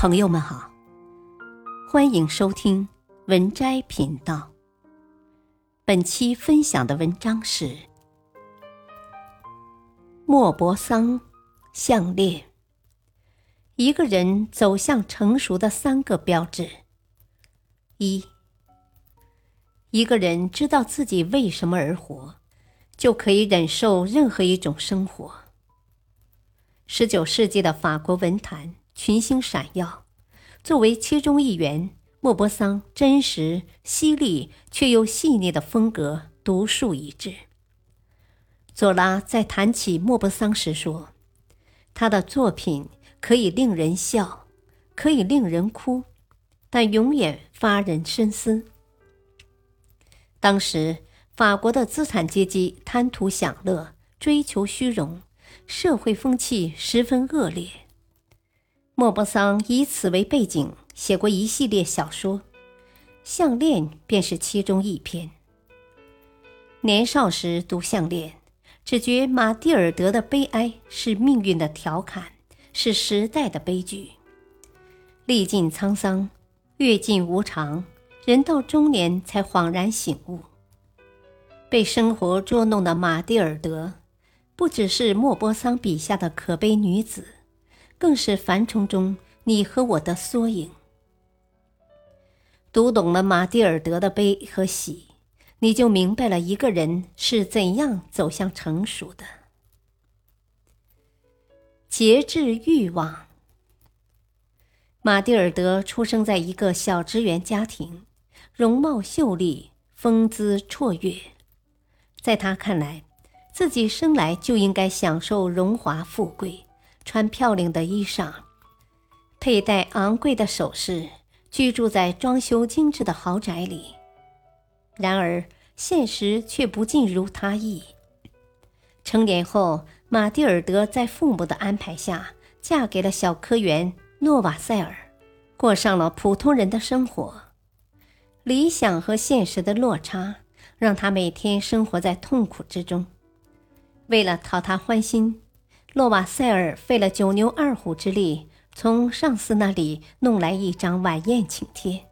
朋友们好，欢迎收听文摘频道。本期分享的文章是莫泊桑项链。一个人走向成熟的三个标志：一，一个人知道自己为什么而活，就可以忍受任何一种生活。十九世纪的法国文坛。群星闪耀，作为其中一员，莫泊桑真实、犀利却又细腻的风格独树一帜。左拉在谈起莫泊桑时说：“他的作品可以令人笑，可以令人哭，但永远发人深思。”当时，法国的资产阶级贪图享乐，追求虚荣，社会风气十分恶劣。莫泊桑以此为背景写过一系列小说，《项链》便是其中一篇。年少时读《项链》，只觉马蒂尔德的悲哀是命运的调侃，是时代的悲剧。历尽沧桑，阅尽无常，人到中年才恍然醒悟。被生活捉弄的马蒂尔德，不只是莫泊桑笔下的可悲女子。更是凡虫中你和我的缩影。读懂了马蒂尔德的悲和喜，你就明白了一个人是怎样走向成熟的。节制欲望。马蒂尔德出生在一个小职员家庭，容貌秀丽，风姿绰约。在他看来，自己生来就应该享受荣华富贵。穿漂亮的衣裳，佩戴昂贵的首饰，居住在装修精致的豪宅里。然而，现实却不尽如他意。成年后，马蒂尔德在父母的安排下，嫁给了小科员诺瓦塞尔，过上了普通人的生活。理想和现实的落差，让他每天生活在痛苦之中。为了讨他欢心。洛瓦塞尔费了九牛二虎之力，从上司那里弄来一张晚宴请帖，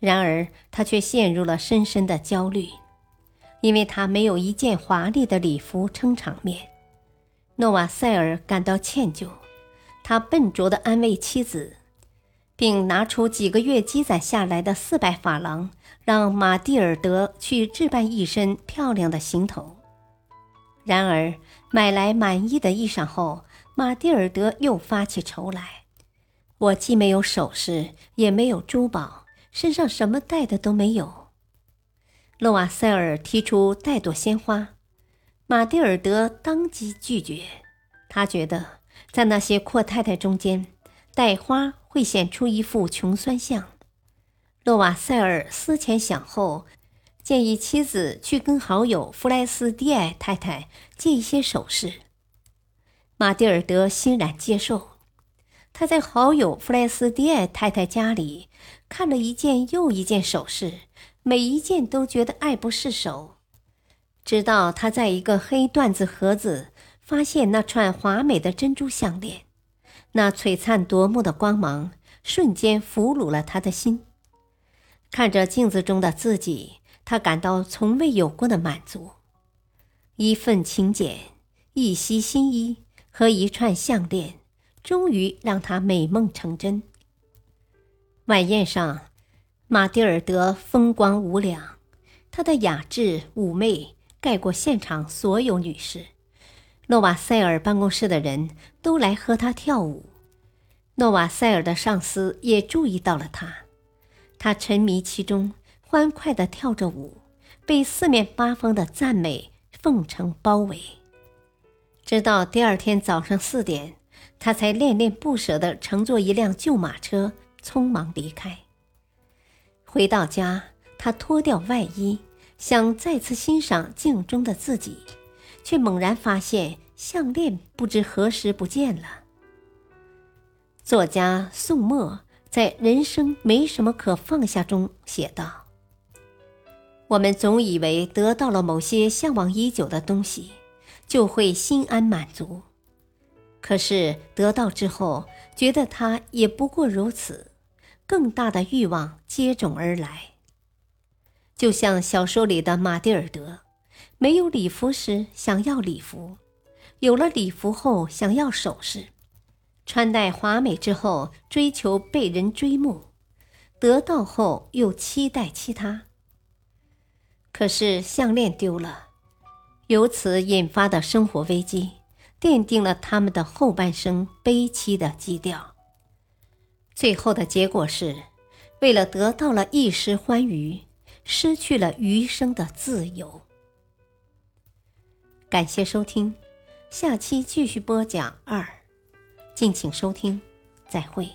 然而他却陷入了深深的焦虑，因为他没有一件华丽的礼服撑场面。诺瓦塞尔感到歉疚，他笨拙地安慰妻子，并拿出几个月积攒下来的四百法郎，让马蒂尔德去置办一身漂亮的行头。然而。买来满意的衣裳后，马蒂尔德又发起愁来。我既没有首饰，也没有珠宝，身上什么带的都没有。洛瓦塞尔提出带朵鲜花，马蒂尔德当即拒绝。他觉得在那些阔太太中间，带花会显出一副穷酸相。洛瓦塞尔思前想后。建议妻子去跟好友弗莱斯蒂埃太太借一些首饰。马蒂尔德欣然接受。他在好友弗莱斯蒂埃太太家里看了一件又一件首饰，每一件都觉得爱不释手。直到他在一个黑缎子盒子发现那串华美的珍珠项链，那璀璨夺目的光芒瞬间俘虏了他的心。看着镜子中的自己。他感到从未有过的满足，一份请柬、一袭新衣和一串项链，终于让他美梦成真。晚宴上，马蒂尔德风光无两，她的雅致妩媚盖过现场所有女士。诺瓦塞尔办公室的人都来和她跳舞，诺瓦塞尔的上司也注意到了她，他沉迷其中。欢快地跳着舞，被四面八方的赞美、奉承包围。直到第二天早上四点，他才恋恋不舍地乘坐一辆旧马车，匆忙离开。回到家，他脱掉外衣，想再次欣赏镜中的自己，却猛然发现项链不知何时不见了。作家宋墨在《人生没什么可放下》中写道。我们总以为得到了某些向往已久的东西，就会心安满足。可是得到之后，觉得它也不过如此，更大的欲望接踵而来。就像小说里的马蒂尔德，没有礼服时想要礼服，有了礼服后想要首饰，穿戴华美之后追求被人追慕，得到后又期待其他。可是项链丢了，由此引发的生活危机，奠定了他们的后半生悲凄的基调。最后的结果是，为了得到了一时欢愉。失去了余生的自由。感谢收听，下期继续播讲二，敬请收听，再会。